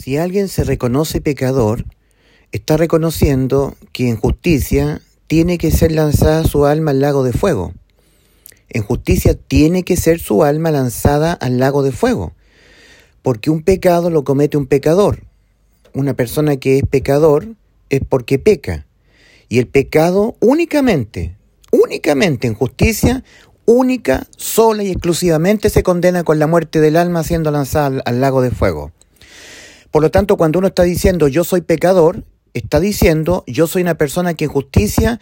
Si alguien se reconoce pecador, está reconociendo que en justicia tiene que ser lanzada su alma al lago de fuego. En justicia tiene que ser su alma lanzada al lago de fuego. Porque un pecado lo comete un pecador. Una persona que es pecador es porque peca. Y el pecado únicamente, únicamente en justicia, única, sola y exclusivamente se condena con la muerte del alma siendo lanzada al, al lago de fuego. Por lo tanto, cuando uno está diciendo yo soy pecador, está diciendo yo soy una persona que en justicia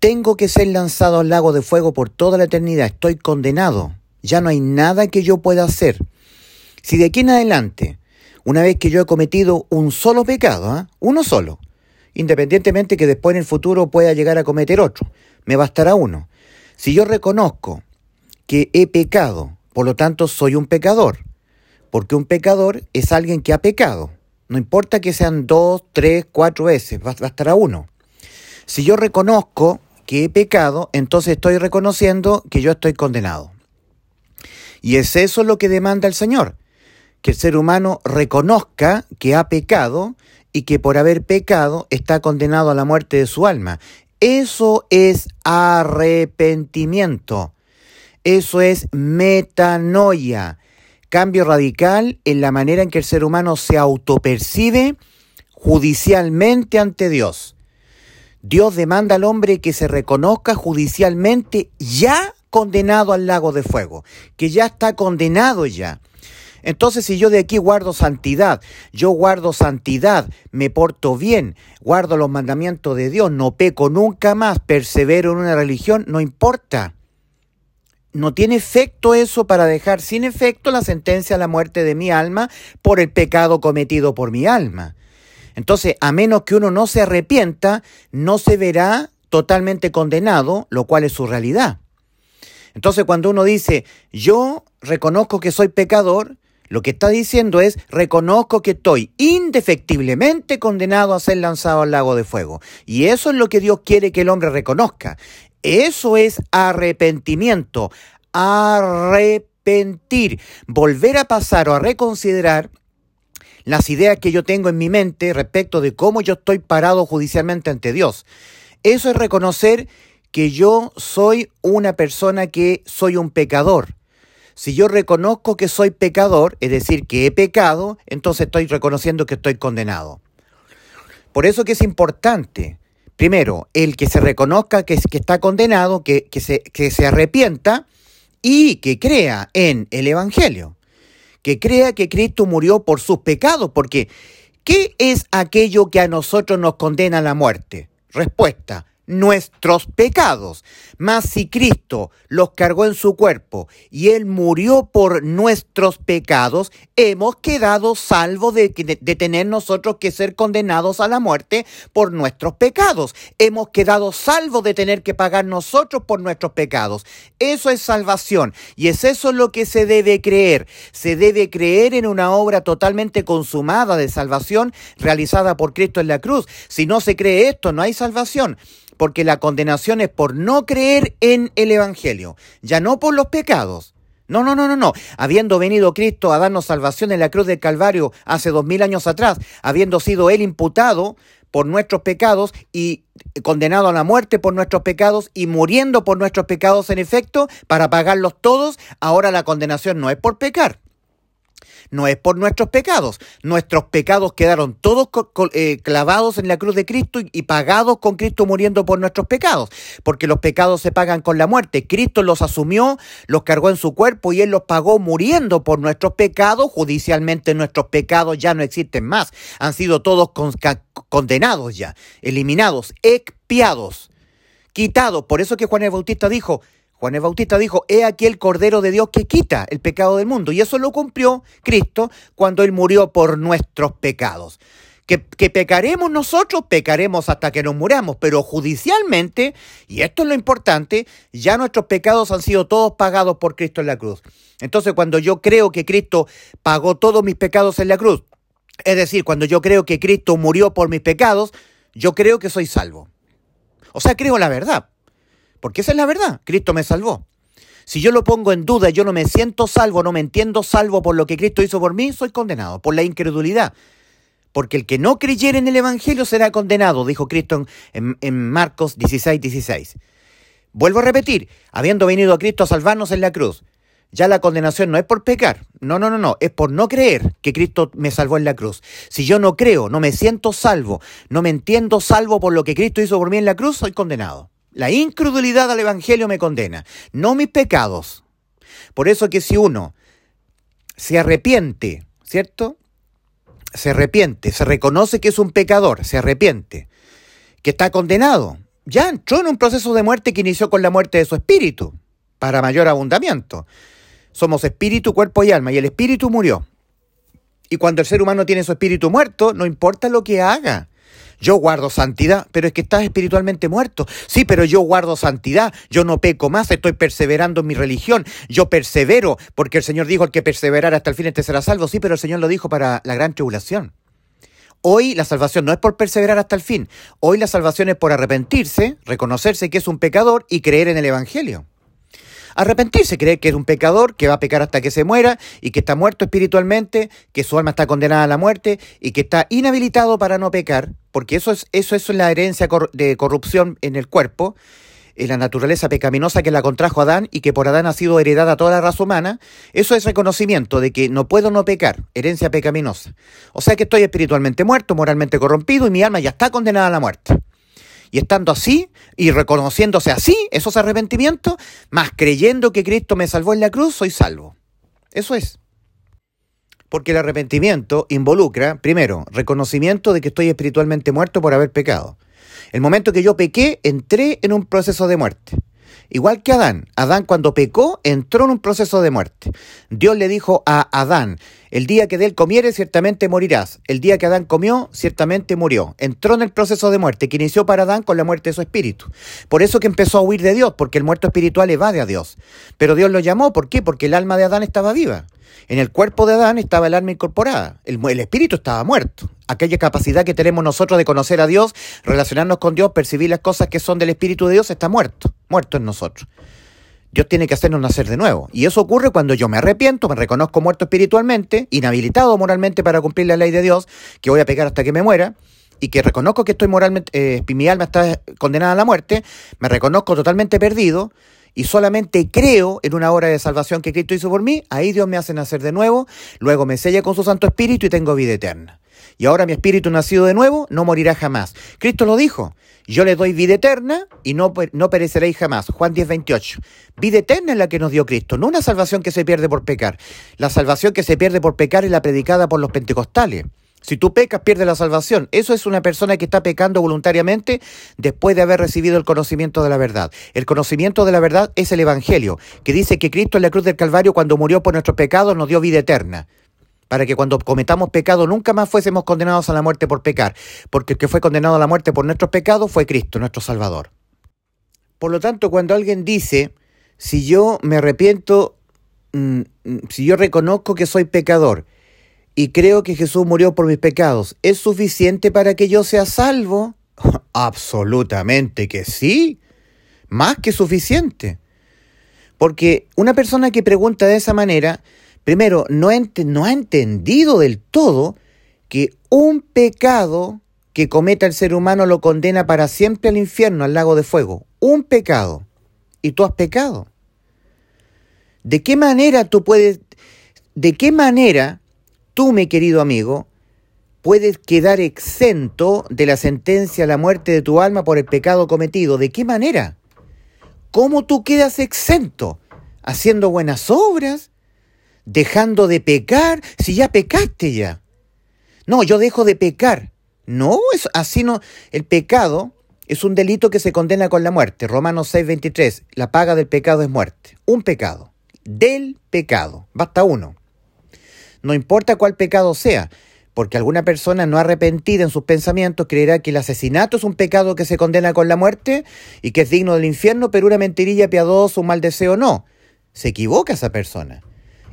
tengo que ser lanzado al lago de fuego por toda la eternidad, estoy condenado, ya no hay nada que yo pueda hacer. Si de aquí en adelante, una vez que yo he cometido un solo pecado, ¿eh? uno solo, independientemente que después en el futuro pueda llegar a cometer otro, me bastará uno. Si yo reconozco que he pecado, por lo tanto soy un pecador, porque un pecador es alguien que ha pecado. No importa que sean dos, tres, cuatro veces, bastará uno. Si yo reconozco que he pecado, entonces estoy reconociendo que yo estoy condenado. Y es eso lo que demanda el Señor, que el ser humano reconozca que ha pecado y que por haber pecado está condenado a la muerte de su alma. Eso es arrepentimiento. Eso es metanoia cambio radical en la manera en que el ser humano se autopercibe judicialmente ante Dios. Dios demanda al hombre que se reconozca judicialmente ya condenado al lago de fuego, que ya está condenado ya. Entonces, si yo de aquí guardo santidad, yo guardo santidad, me porto bien, guardo los mandamientos de Dios, no peco nunca más, persevero en una religión, no importa no tiene efecto eso para dejar sin efecto la sentencia a la muerte de mi alma por el pecado cometido por mi alma. Entonces, a menos que uno no se arrepienta, no se verá totalmente condenado, lo cual es su realidad. Entonces, cuando uno dice, yo reconozco que soy pecador, lo que está diciendo es, reconozco que estoy indefectiblemente condenado a ser lanzado al lago de fuego. Y eso es lo que Dios quiere que el hombre reconozca. Eso es arrepentimiento. Arrepentir. Volver a pasar o a reconsiderar las ideas que yo tengo en mi mente respecto de cómo yo estoy parado judicialmente ante Dios. Eso es reconocer que yo soy una persona que soy un pecador. Si yo reconozco que soy pecador, es decir, que he pecado, entonces estoy reconociendo que estoy condenado. Por eso que es importante primero, el que se reconozca que, que está condenado, que, se, que se arrepienta y que crea en el Evangelio, que crea que Cristo murió por sus pecados, porque ¿qué es aquello que a nosotros nos condena a la muerte? Respuesta, nuestros pecados. Mas si Cristo los cargó en su cuerpo y Él murió por nuestros pecados, hemos quedado salvos de, de, tener nosotros que ser condenados a la muerte por nuestros pecados. Hemos quedado salvos de tener que pagar nosotros por nuestros pecados. Eso es salvación y es eso lo que se debe creer. Se debe creer en una obra totalmente consumada de salvación realizada por Cristo en la cruz. Si no se cree esto, no hay salvación porque la condenación es por no creer en el Evangelio, ya no por los pecados. No, no, no, no, no. Habiendo venido Cristo a darnos salvación en la cruz del Calvario hace dos mil años atrás, habiendo sido Él imputado por nuestros pecados y condenado a la muerte por nuestros pecados y muriendo por nuestros pecados en efecto, para pagarlos todos, ahora la condenación no es por pecar, no es por nuestros pecados. Nuestros pecados quedaron todos eh, clavados en la cruz de Cristo y, pagados con Cristo muriendo por nuestros pecados, porque los pecados se pagan con la muerte. Cristo los asumió, los cargó en su cuerpo y Él los pagó muriendo por nuestros pecados. Judicialmente nuestros pecados ya no existen más. Han sido todos condenados ya, eliminados, expiados, quitados. Por eso que Juan el Bautista dijo, Juan el Bautista dijo, he aquí el Cordero de Dios que quita el pecado del mundo. Y eso lo cumplió Cristo cuando Él murió por nuestros pecados. Que, que, pecaremos nosotros, pecaremos hasta que nos muramos, pero judicialmente, y esto es lo importante, ya nuestros pecados han sido todos pagados por Cristo en la cruz. Entonces, cuando yo creo que Cristo pagó todos mis pecados en la cruz, es decir, cuando yo creo que Cristo murió por mis pecados, yo creo que soy salvo. O sea, creo la verdad. Porque esa es la verdad. Cristo me salvó. Si yo lo pongo en duda, yo no me siento salvo, no me entiendo salvo por lo que Cristo hizo por mí, soy condenado por la incredulidad. Porque el que no creyere en el Evangelio será condenado, dijo Cristo en, en Marcos 16, 16. Vuelvo a repetir, habiendo venido a Cristo a salvarnos en la cruz, ya la condenación no es por pecar, no, no, no, no, es por no creer que Cristo me salvó en la cruz. Si yo no creo, no me siento salvo, no me entiendo salvo por lo que Cristo hizo por mí en la cruz, soy condenado. La incredulidad al Evangelio me condena, no mis pecados. Por eso que si uno se arrepiente, ¿cierto? Se arrepiente, se reconoce que es un pecador, se arrepiente, que está condenado, ya entró en un proceso de muerte que inició con la muerte de su espíritu, para mayor abundamiento. Somos espíritu, cuerpo y alma, y el espíritu murió. Y cuando el ser humano tiene su espíritu muerto, no importa lo que haga. Yo guardo santidad, pero es que estás espiritualmente muerto. Sí, pero yo guardo santidad, yo no peco más, estoy perseverando en mi religión, yo persevero, porque el Señor dijo, el que perseverara hasta el fin este será salvo. Sí, pero el Señor lo dijo para la gran tribulación. Hoy la salvación no es por perseverar hasta el fin, hoy la salvación es por arrepentirse, reconocerse que es un pecador y creer en el Evangelio. Arrepentirse, creer que es un pecador, que va a pecar hasta que se muera y que está muerto espiritualmente, que su alma está condenada a la muerte y que está inhabilitado para no pecar, porque eso es, eso es la herencia de corrupción en el cuerpo, en la naturaleza pecaminosa que la contrajo Adán y que por Adán ha sido heredada toda la raza humana, eso es reconocimiento de que no puedo no pecar, herencia pecaminosa. O sea que estoy espiritualmente muerto, moralmente corrompido y mi alma ya está condenada a la muerte. Y estando así y reconociéndose así, esos arrepentimientos, más creyendo que Cristo me salvó en la cruz, soy salvo. Eso es. Porque el arrepentimiento involucra, primero, reconocimiento de que estoy espiritualmente muerto por haber pecado. El momento que yo pequé, entré en un proceso de muerte. Igual que Adán. Adán cuando pecó entró en un proceso de muerte. Dios le dijo a Adán, el día que de él comiere ciertamente morirás. El día que Adán comió ciertamente murió. Entró en el proceso de muerte que inició para Adán con la muerte de su espíritu. Por eso que empezó a huir de Dios, porque el muerto espiritual evade a Dios. Pero Dios lo llamó, ¿por qué? Porque el alma de Adán estaba viva. En el cuerpo de Adán estaba el alma incorporada, el, espíritu estaba muerto. Aquella capacidad que tenemos nosotros de conocer a Dios, relacionarnos con Dios, percibir las cosas que son del espíritu de Dios, está muerto, muerto en nosotros. Dios tiene que hacernos nacer de nuevo. Y eso ocurre cuando yo me arrepiento, me reconozco muerto espiritualmente, inhabilitado moralmente para cumplir la ley de Dios, que voy a pecar hasta que me muera, y que reconozco que estoy moralmente, eh, mi alma está condenada a la muerte, me reconozco totalmente perdido, y solamente creo en una obra de salvación que Cristo hizo por mí, ahí Dios me hace nacer de nuevo, luego me sella con su Santo Espíritu y tengo vida eterna. Y ahora mi espíritu nacido de nuevo no morirá jamás. Cristo lo dijo, yo le doy vida eterna y no, no pereceréis jamás. Juan 10, 28. Vida eterna es la que nos dio Cristo, no una salvación que se pierde por pecar. La salvación que se pierde por pecar es la predicada por los pentecostales. Si tú pecas, pierdes la salvación. Eso es una persona que está pecando voluntariamente después de haber recibido el conocimiento de la verdad. El conocimiento de la verdad es el Evangelio, que dice que Cristo en la cruz del Calvario, cuando murió por nuestros pecados, nos dio vida eterna. Para que cuando cometamos pecado nunca más fuésemos condenados a la muerte por pecar. Porque el que fue condenado a la muerte por nuestros pecados fue Cristo, nuestro Salvador. Por lo tanto, cuando alguien dice, si yo me arrepiento, mm, mm, si yo reconozco que soy pecador, y creo que Jesús murió por mis pecados, ¿es suficiente para que yo sea salvo? Absolutamente que sí, más que suficiente. Porque una persona que pregunta de esa manera, primero, no, no ha entendido del todo que un pecado que cometa el ser humano lo condena para siempre al infierno, al lago de fuego. Un pecado. Y tú has pecado. ¿De qué manera tú puedes... ¿De qué manera tú, mi querido amigo, puedes quedar exento de la sentencia a la muerte de tu alma por el pecado cometido. ¿De qué manera? ¿Cómo tú quedas exento? ¿Haciendo buenas obras? ¿Dejando de pecar? Si ya pecaste ya. No, yo dejo de pecar. No, es así no. El pecado es un delito que se condena con la muerte. Romanos 6:23. La paga del pecado es muerte. Un pecado. Del pecado. Basta uno no importa cuál pecado sea, porque alguna persona no arrepentida en sus pensamientos creerá que el asesinato es un pecado que se condena con la muerte y que es digno del infierno, pero una mentirilla piadosa, un mal deseo no. Se equivoca esa persona.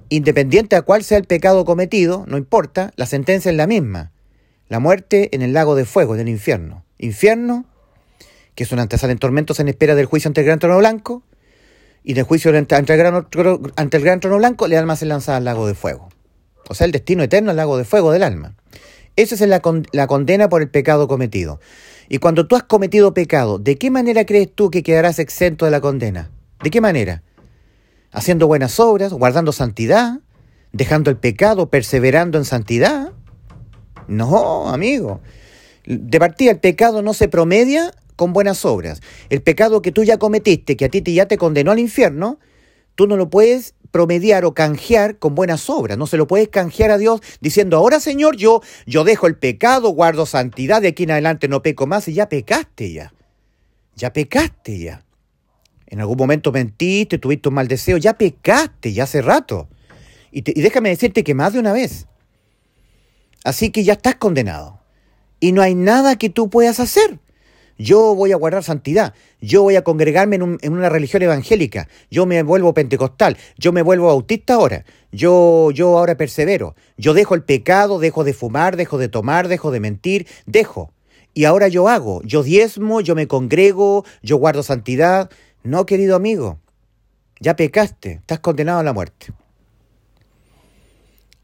Independiente a cuál sea el pecado cometido, no importa, la sentencia es la misma. La muerte en el lago de fuego, del infierno. Infierno, que es una antesala en tormentos en espera del juicio ante el gran trono blanco, Y de juicio ante, el gran, ante el gran trono blanco, el alma se lanza al lago de fuego. O sea, el destino eterno al lago de fuego del alma. Esa es la, la condena por el pecado cometido. Y cuando tú has cometido pecado, ¿de qué manera crees tú que quedarás exento de la condena? ¿De qué manera? ¿Haciendo buenas obras, guardando santidad, dejando el pecado, perseverando en santidad? No, amigo. De partida, el pecado no se promedia con buenas obras. El pecado que tú ya cometiste, que a ti ya te condenó al infierno, tú no lo puedes promediar o canjear con buenas obras. No se lo puedes canjear a Dios diciendo, ahora Señor, yo, yo dejo el pecado, guardo santidad, de aquí en adelante no peco más y ya pecaste ya. Ya pecaste ya. En algún momento mentiste, tuviste un mal deseo, ya pecaste ya hace rato. Y, y déjame decirte que más de una vez. Así que ya estás condenado. Y no hay nada que tú puedas hacer. Yo voy a guardar santidad, yo voy a congregarme en, una religión evangélica, yo me vuelvo pentecostal, yo me vuelvo bautista ahora, yo, yo ahora persevero, yo dejo el pecado, dejo de fumar, dejo de tomar, dejo de mentir, dejo. Y ahora yo hago, yo diezmo, yo me congrego, yo guardo santidad. No, querido amigo, ya pecaste, estás condenado a la muerte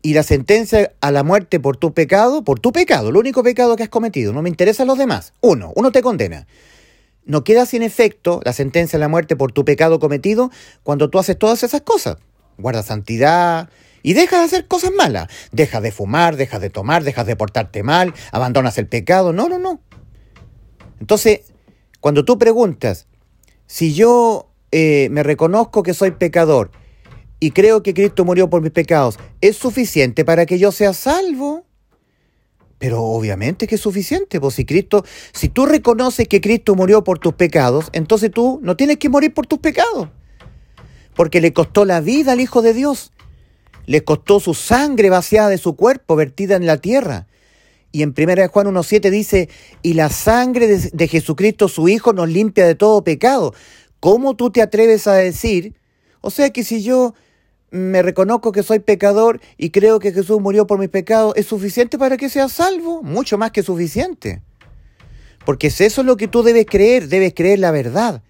y la sentencia a la muerte por tu pecado, por tu pecado, el único pecado que has cometido, no me interesan los demás. Uno, uno te condena. No queda sin efecto la sentencia a la muerte por tu pecado cometido cuando tú haces todas esas cosas. Guarda santidad y dejas de hacer cosas malas. Dejas de fumar, dejas de tomar, dejas de portarte mal, abandonas el pecado. No, no, no. Entonces, cuando tú preguntas, si yo eh, me reconozco que soy pecador, y creo que Cristo murió por mis pecados, ¿es suficiente para que yo sea salvo? Pero obviamente que es suficiente, pues si Cristo, si tú reconoces que Cristo murió por tus pecados, entonces tú no tienes que morir por tus pecados. Porque le costó la vida al Hijo de Dios. Le costó su sangre vaciada de su cuerpo, vertida en la tierra. Y en 1 Juan 1.7 dice, y la sangre de, de Jesucristo su Hijo nos limpia de todo pecado. ¿Cómo tú te atreves a decir? O sea que si yo me reconozco que soy pecador y creo que Jesús murió por mis pecados, ¿es suficiente para que sea salvo? Mucho más que suficiente. Porque es eso lo que tú debes creer, debes creer la verdad.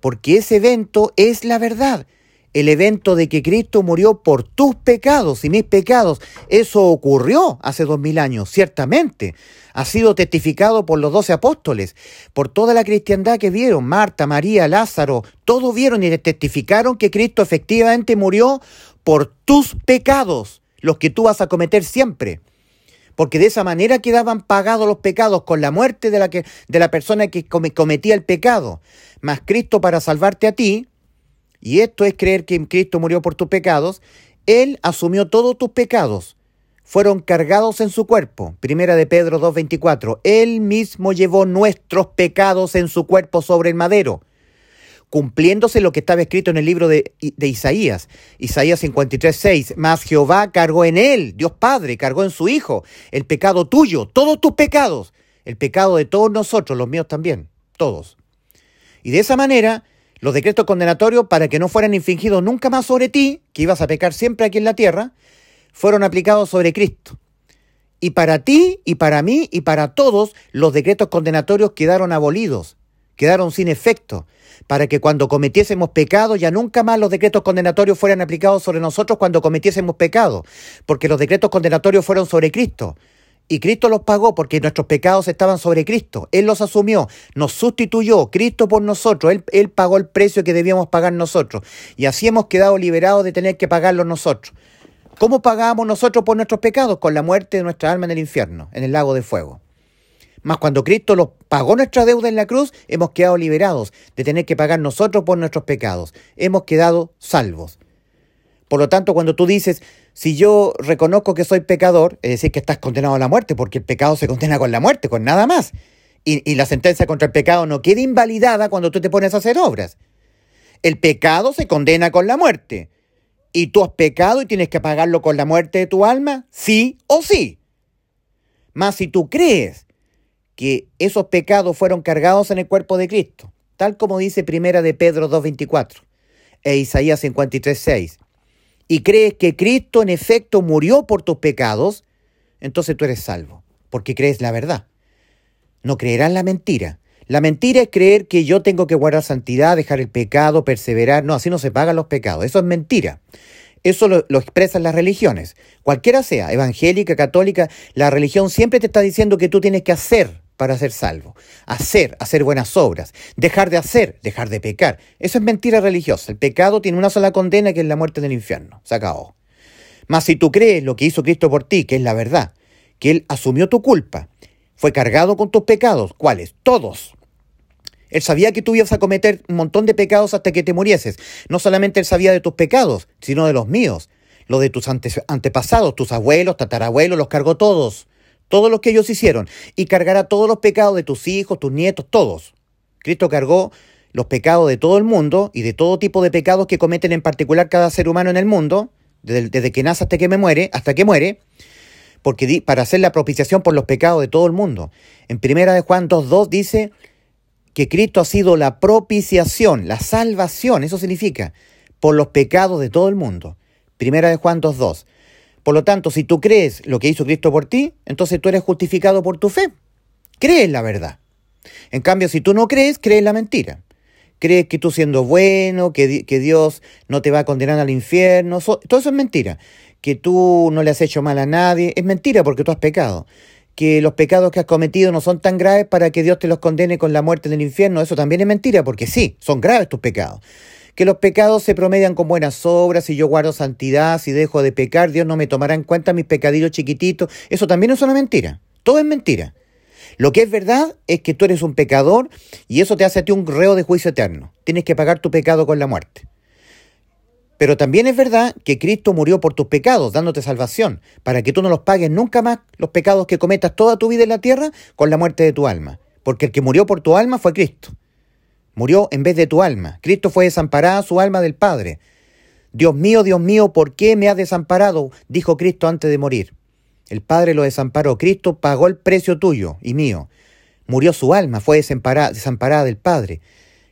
Porque ese evento es la verdad el evento de que Cristo murió por tus pecados y mis pecados. Eso ocurrió hace dos mil años, ciertamente. Ha sido testificado por los doce apóstoles, por toda la cristiandad que vieron, Marta, María, Lázaro, todos vieron y testificaron que Cristo efectivamente murió por tus pecados, los que tú vas a cometer siempre. Porque de esa manera quedaban pagados los pecados con la muerte de la, que, de la persona que cometía el pecado. Mas Cristo para salvarte a ti, y esto es creer que Cristo murió por tus pecados, Él asumió todos tus pecados, fueron cargados en su cuerpo. Primera de Pedro 2.24, Él mismo llevó nuestros pecados en su cuerpo sobre el madero, cumpliéndose lo que estaba escrito en el libro de, de Isaías, Isaías 53.6, mas Jehová cargó en Él, Dios Padre, cargó en su Hijo, el pecado tuyo, todos tus pecados, el pecado de todos nosotros, los míos también, todos. Y de esa manera, los decretos condenatorios para que no fueran infringidos nunca más sobre ti, que ibas a pecar siempre aquí en la tierra, fueron aplicados sobre Cristo. Y para ti y para mí y para todos los decretos condenatorios quedaron abolidos, quedaron sin efecto, para que cuando cometiésemos pecado ya nunca más los decretos condenatorios fueran aplicados sobre nosotros cuando cometiésemos pecado, porque los decretos condenatorios fueron sobre Cristo. Y Cristo los pagó porque nuestros pecados estaban sobre Cristo. Él los asumió, nos sustituyó, Cristo por nosotros. Él, él, pagó el precio que debíamos pagar nosotros. Y así hemos quedado liberados de tener que pagarlos nosotros. ¿Cómo pagamos nosotros por nuestros pecados? Con la muerte de nuestra alma en el infierno, en el lago de fuego. Mas cuando Cristo los pagó nuestra deuda en la cruz, hemos quedado liberados de tener que pagar nosotros por nuestros pecados. Hemos quedado salvos. Por lo tanto, cuando tú dices, si yo reconozco que soy pecador, es decir, que estás condenado a la muerte, porque el pecado se condena con la muerte, con nada más. Y, la sentencia contra el pecado no queda invalidada cuando tú te pones a hacer obras. El pecado se condena con la muerte. ¿Y tú has pecado y tienes que pagarlo con la muerte de tu alma? Sí o sí. Mas si tú crees que esos pecados fueron cargados en el cuerpo de Cristo, tal como dice Primera de Pedro 2.24 e Isaías 53.6, y crees que Cristo en efecto murió por tus pecados, entonces tú eres salvo, porque crees la verdad. No creerás la mentira. La mentira es creer que yo tengo que guardar santidad, dejar el pecado, perseverar. No, así no se pagan los pecados. Eso es mentira. Eso lo, expresan las religiones. Cualquiera sea, evangélica, católica, la religión siempre te está diciendo que tú tienes que hacer para ser salvo. Hacer, hacer buenas obras. Dejar de hacer, dejar de pecar. Eso es mentira religiosa. El pecado tiene una sola condena que es la muerte del infierno. Se acabó. Mas si tú crees lo que hizo Cristo por ti, que es la verdad, que Él asumió tu culpa, fue cargado con tus pecados, ¿cuáles? Todos. Él sabía que tú ibas a cometer un montón de pecados hasta que te murieses. No solamente Él sabía de tus pecados, sino de los míos. Lo de tus antepasados, tus abuelos, tatarabuelos, los cargó todos. Todos los que ellos hicieron. Y cargará todos los pecados de tus hijos, tus nietos, todos. Cristo cargó los pecados de todo el mundo y de todo tipo de pecados que cometen en particular cada ser humano en el mundo, desde, que nace hasta que me muere, hasta que muere, porque para hacer la propiciación por los pecados de todo el mundo. En primera de Juan 2.2 dice, que Cristo ha sido la propiciación, la salvación, eso significa, por los pecados de todo el mundo. Primera de Juan 2.2. Por lo tanto, si tú crees lo que hizo Cristo por ti, entonces tú eres justificado por tu fe. Crees la verdad. En cambio, si tú no crees, crees la mentira. Crees que tú siendo bueno, que, Dios no te va a condenar al infierno, todo eso es mentira. Que tú no le has hecho mal a nadie, es mentira porque tú has pecado que los pecados que has cometido no son tan graves para que Dios te los condene con la muerte del infierno, eso también es mentira, porque sí, son graves tus pecados. Que los pecados se promedian con buenas obras, si yo guardo santidad, si dejo de pecar, Dios no me tomará en cuenta mis pecadillos chiquititos, eso también es una mentira, todo es mentira. Lo que es verdad es que tú eres un pecador y eso te hace a ti un reo de juicio eterno. Tienes que pagar tu pecado con la muerte. Pero también es verdad que Cristo murió por tus pecados, dándote salvación, para que tú no los pagues nunca más los pecados que cometas toda tu vida en la tierra con la muerte de tu alma. Porque el que murió por tu alma fue Cristo. Murió en vez de tu alma. Cristo fue desamparada su alma del Padre. Dios mío, Dios mío, ¿por qué me has desamparado? dijo Cristo antes de morir. El Padre lo desamparó. Cristo pagó el precio tuyo y mío. Murió su alma, fue desamparada, desamparada del Padre.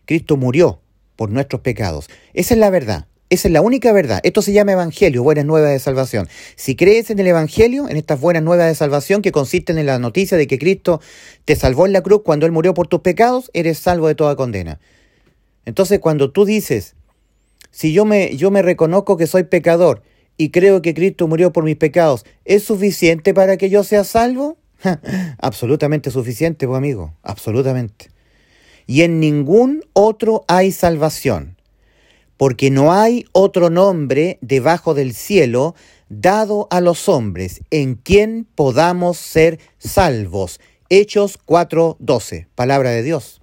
Cristo murió por nuestros pecados. Esa es la verdad. Esa es la única verdad. Esto se llama Evangelio, buenas nuevas de salvación. Si crees en el Evangelio, en estas buenas nuevas de salvación que consisten en la noticia de que Cristo te salvó en la cruz cuando Él murió por tus pecados, eres salvo de toda condena. Entonces cuando tú dices, si yo me, yo me reconozco que soy pecador y creo que Cristo murió por mis pecados, ¿es suficiente para que yo sea salvo? absolutamente suficiente, pues amigo, absolutamente. Y en ningún otro hay salvación porque no hay otro nombre debajo del cielo dado a los hombres en quien podamos ser salvos. Hechos 4:12, palabra de Dios.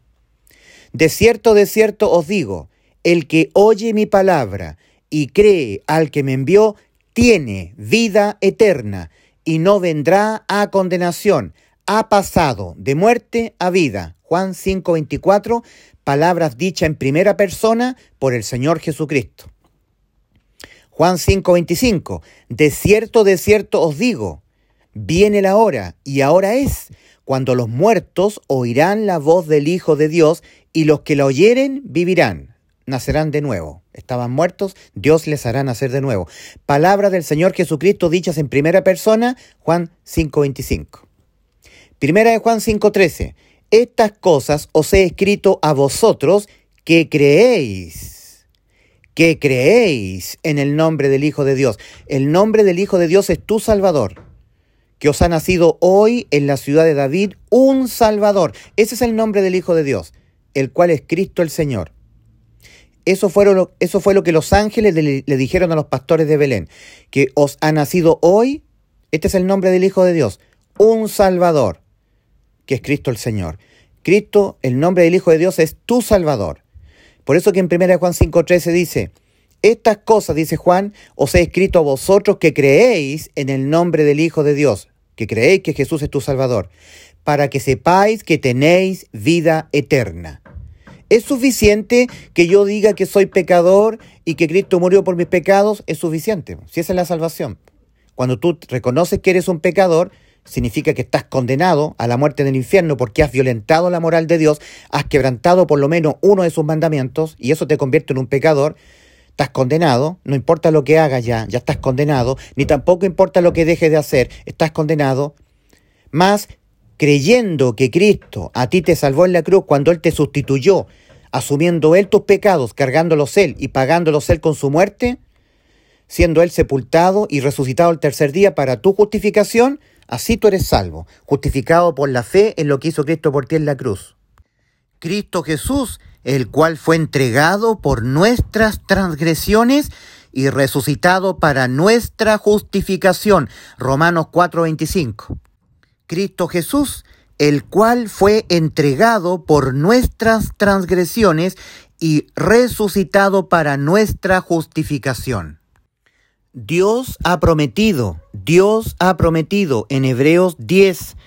De cierto, de cierto os digo, el que oye mi palabra y cree al que me envió, tiene vida eterna y no vendrá a condenación, ha pasado de muerte a vida. Juan 5:24, palabras dichas en primera persona por el Señor Jesucristo. Juan 5:25, de cierto, de cierto os digo, viene la hora, y ahora es, cuando los muertos oirán la voz del Hijo de Dios, y los que la oyeren vivirán, nacerán de nuevo. Estaban muertos, Dios les hará nacer de nuevo. Palabras del Señor Jesucristo dichas en primera persona, Juan 5:25. Primera de Juan 5:13. Estas cosas os he escrito a vosotros que creéis, que creéis en el nombre del Hijo de Dios. El nombre del Hijo de Dios es tu Salvador, que os ha nacido hoy en la ciudad de David un Salvador. Ese es el nombre del Hijo de Dios, el cual es Cristo el Señor. Eso, fueron eso fue lo que los ángeles le, le dijeron a los pastores de Belén, que os ha nacido hoy, este es el nombre del Hijo de Dios, un Salvador que es Cristo el Señor. Cristo, el nombre del Hijo de Dios, es tu Salvador. Por eso que en 1 Juan 5.13 dice, estas cosas, dice Juan, os he escrito a vosotros que creéis en el nombre del Hijo de Dios, que creéis que Jesús es tu Salvador, para que sepáis que tenéis vida eterna. ¿Es suficiente que yo diga que soy pecador y que Cristo murió por mis pecados? Es suficiente, si esa es la salvación. Cuando tú reconoces que eres un pecador, significa que estás condenado a la muerte en el infierno porque has violentado la moral de Dios, has quebrantado por lo menos uno de sus mandamientos y eso te convierte en un pecador. Estás condenado, no importa lo que hagas ya, ya estás condenado, ni tampoco importa lo que dejes de hacer, estás condenado. Más creyendo que Cristo a ti te salvó en la cruz cuando Él te sustituyó, asumiendo Él tus pecados, cargándolos Él y pagándolos Él con su muerte, siendo Él sepultado y resucitado el tercer día para tu justificación, así tú eres salvo, justificado por la fe en lo que hizo Cristo por ti en la cruz. Cristo Jesús, el cual fue entregado por nuestras transgresiones y resucitado para nuestra justificación. Romanos 4:25. Cristo Jesús, el cual fue entregado por nuestras transgresiones y resucitado para nuestra justificación. Dios ha prometido, Dios ha prometido en Hebreos 10,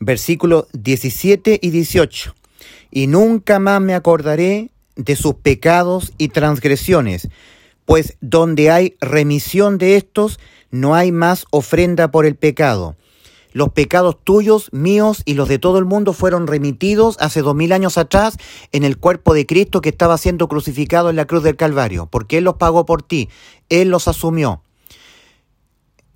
versículos 17 y 18, y nunca más me acordaré de sus pecados y transgresiones, pues donde hay remisión de estos, no hay más ofrenda por el pecado. Los pecados tuyos, míos y los de todo el mundo fueron remitidos hace dos mil años atrás en el cuerpo de Cristo que estaba siendo crucificado en la cruz del Calvario, porque Él los pagó por ti, Él los asumió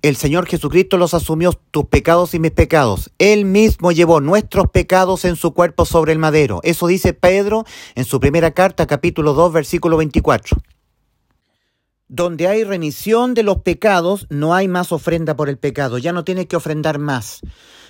el Señor Jesucristo los asumió tus pecados y mis pecados. Él mismo llevó nuestros pecados en su cuerpo sobre el madero. Eso dice Pedro en su primera carta, capítulo 2, versículo 24. Donde hay remisión de los pecados, no hay más ofrenda por el pecado. Ya no tienes que ofrendar más.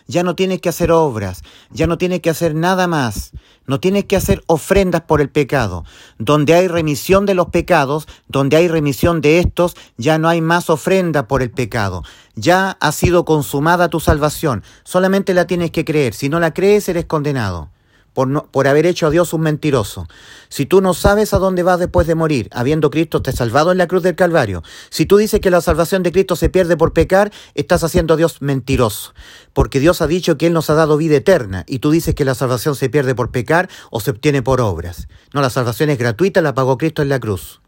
Ya no tienes que hacer obras. Ya no tienes que hacer nada más. No tienes que hacer ofrendas por el pecado. Donde hay remisión de los pecados, donde hay remisión de estos, ya no hay más ofrenda por el pecado. Ya ha sido consumada tu salvación. Solamente la tienes que creer. Si no la crees, eres condenado por, por haber hecho a Dios un mentiroso. Si tú no sabes a dónde vas después de morir, habiendo Cristo te salvado en la cruz del Calvario, si tú dices que la salvación de Cristo se pierde por pecar, estás haciendo a Dios mentiroso. Porque Dios ha dicho que Él nos ha dado vida eterna y tú dices que la salvación se pierde por pecar o se obtiene por obras. No, la salvación es gratuita, la pagó Cristo en la cruz.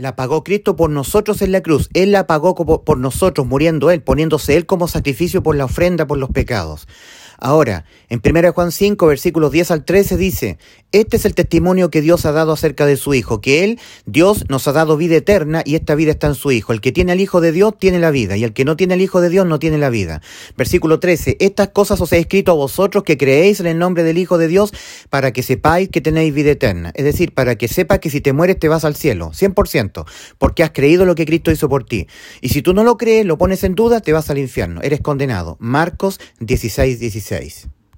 La pagó Cristo por nosotros en la cruz. Él la pagó por nosotros, muriendo Él, poniéndose Él como sacrificio por la ofrenda por los pecados. Ahora, en 1 Juan 5, versículos 10 al 13 dice, este es el testimonio que Dios ha dado acerca de su Hijo, que Él, Dios, nos ha dado vida eterna y esta vida está en su Hijo. El que tiene al Hijo de Dios tiene la vida y el que no tiene al Hijo de Dios no tiene la vida. Versículo 13, estas cosas os he escrito a vosotros que creéis en el nombre del Hijo de Dios para que sepáis que tenéis vida eterna. Es decir, para que sepas que si te mueres te vas al cielo, 100%, porque has creído lo que Cristo hizo por ti. Y si tú no lo crees, lo pones en duda, te vas al infierno, eres condenado. Marcos 16, 16.